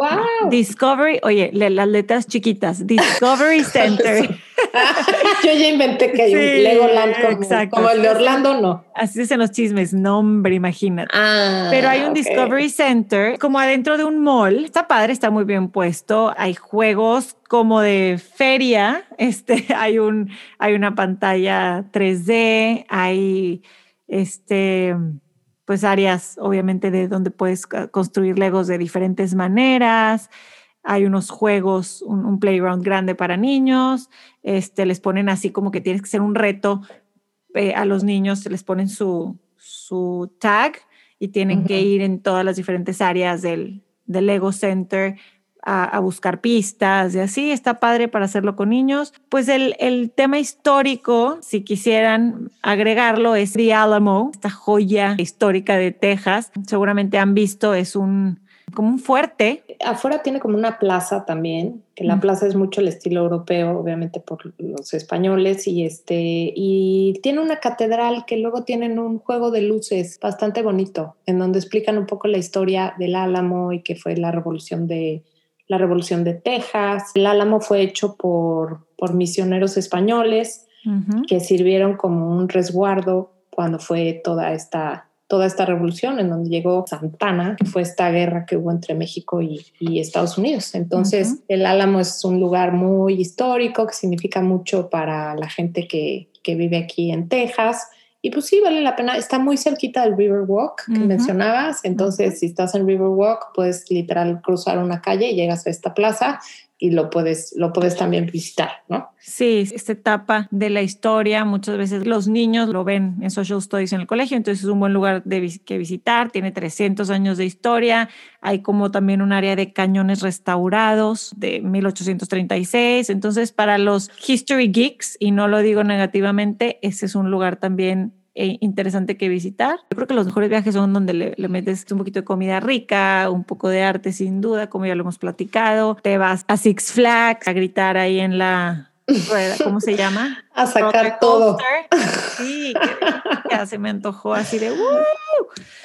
Discovery, oye, las letras chiquitas, Discovery [LAUGHS] Center. [LAUGHS] Yo ya inventé que hay un Legoland como, como, el de Orlando, no. Así es en los chismes, nombre, imagínate. Ah, Pero hay un Discovery Center como adentro de un mall. Está padre, está muy bien puesto. Hay juegos como de feria. [LAUGHS] Este, hay un, hay una pantalla 3D, hay este pues áreas obviamente de donde puedes construir legos de diferentes maneras. Hay unos juegos, un, playground grande para niños. Este, les ponen así como que tienes que ser un reto eh, a los niños, les ponen su, su tag y tienen que ir en todas las diferentes áreas del, del Lego Center a, buscar pistas y así, está padre para hacerlo con niños. Pues el, el, tema histórico, si quisieran agregarlo, es The Alamo, esta joya histórica de Texas. Seguramente han visto, es un, como un fuerte. Afuera tiene como una plaza también, que la plaza es mucho el estilo europeo, obviamente por los españoles, y este, y tiene una catedral que luego tienen un juego de luces bastante bonito, en donde explican un poco la historia del Álamo y que fue la revolución de la revolución de Texas. El Álamo fue hecho por, por misioneros españoles que sirvieron como un resguardo cuando fue toda esta toda esta revolución en donde llegó Santana, que fue esta guerra que hubo entre México y, Estados Unidos. Entonces, el Álamo es un lugar muy histórico que significa mucho para la gente que, que, vive aquí en Texas. Y pues sí, vale la pena. Está muy cerquita del Riverwalk que mencionabas. Entonces, si estás en Riverwalk, puedes literal cruzar una calle y llegas a esta plaza y lo puedes, lo puedes también visitar, ¿no? Sí, esta etapa de la historia, muchas veces los niños lo ven en social studies en el colegio, entonces es un buen lugar que visitar, tiene 300 años de historia, hay como también un área de cañones restaurados de 1836, entonces para los history geeks, y no lo digo negativamente, ese es un lugar también interesante que visitar. Yo creo que los mejores viajes son donde le, metes un poquito de comida rica, un poco de arte sin duda, como ya lo hemos platicado. Te vas a Six Flags a gritar ahí en la ¿cómo se llama? A sacar todo. Sí, que ya se me antojó así de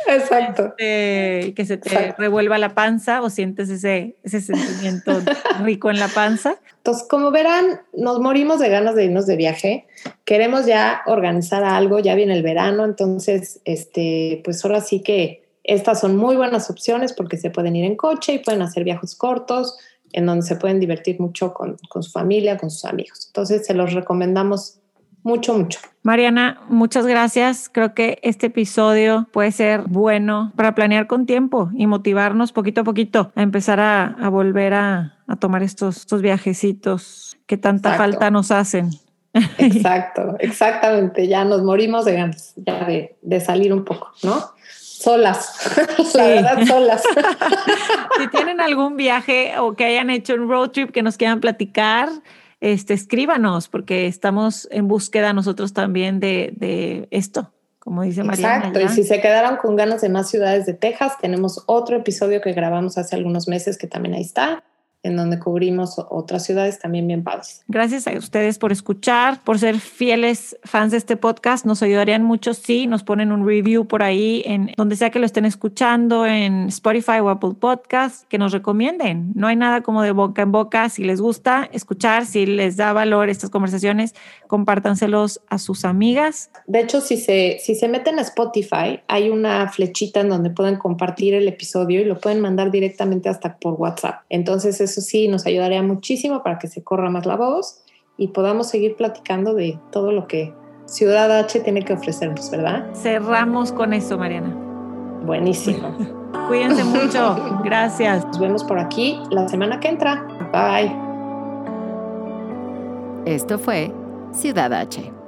Exacto. Este, que se te revuelva la panza o sientes ese, ese sentimiento rico en la panza. Entonces, como verán, nos morimos de ganas de irnos de viaje. Queremos ya organizar algo, ya viene el verano, entonces, este, pues ahora sí que estas son muy buenas opciones porque se pueden ir en coche y pueden hacer viajes cortos en donde se pueden divertir mucho con, con su familia, con sus amigos. Entonces, se los recomendamos mucho, mucho. Mariana, muchas gracias. Creo que este episodio puede ser bueno para planear con tiempo y motivarnos poquito a poquito a empezar a, volver a, tomar estos, estos viajecitos que tanta falta nos hacen. Exacto, exactamente. Ya nos morimos de ganas ya de, salir un poco, ¿no? Solas, [LAUGHS] la verdad, solas. [LAUGHS] si tienen algún viaje o que hayan hecho un road trip que nos quieran platicar, este, escríbanos, porque estamos en búsqueda nosotros también de, esto, como dice María. Exacto, y si se quedaron con ganas de más ciudades de Texas, tenemos otro episodio que grabamos hace algunos meses que también ahí está en donde cubrimos otras ciudades también bien padres. Gracias a ustedes por escuchar, por ser fieles fans de este podcast. Nos ayudarían mucho si nos ponen un review por ahí, en donde sea que lo estén escuchando, en Spotify o Apple Podcast, que nos recomienden. No hay nada como de boca en boca. Si les gusta escuchar, si les da valor estas conversaciones, compártanselos a sus amigas. De hecho, si se, si se meten a Spotify, hay una flechita en donde pueden compartir el episodio y lo pueden mandar directamente hasta por WhatsApp. Entonces, eso sí nos ayudaría muchísimo para que se corra más la voz y podamos seguir platicando de todo lo que Ciudad H tiene que ofrecernos, ¿verdad? Cerramos con eso, Mariana. Buenísimo. [LAUGHS] Cuídense mucho. Gracias. Nos vemos por aquí la semana que entra. Bye. Esto fue Ciudad H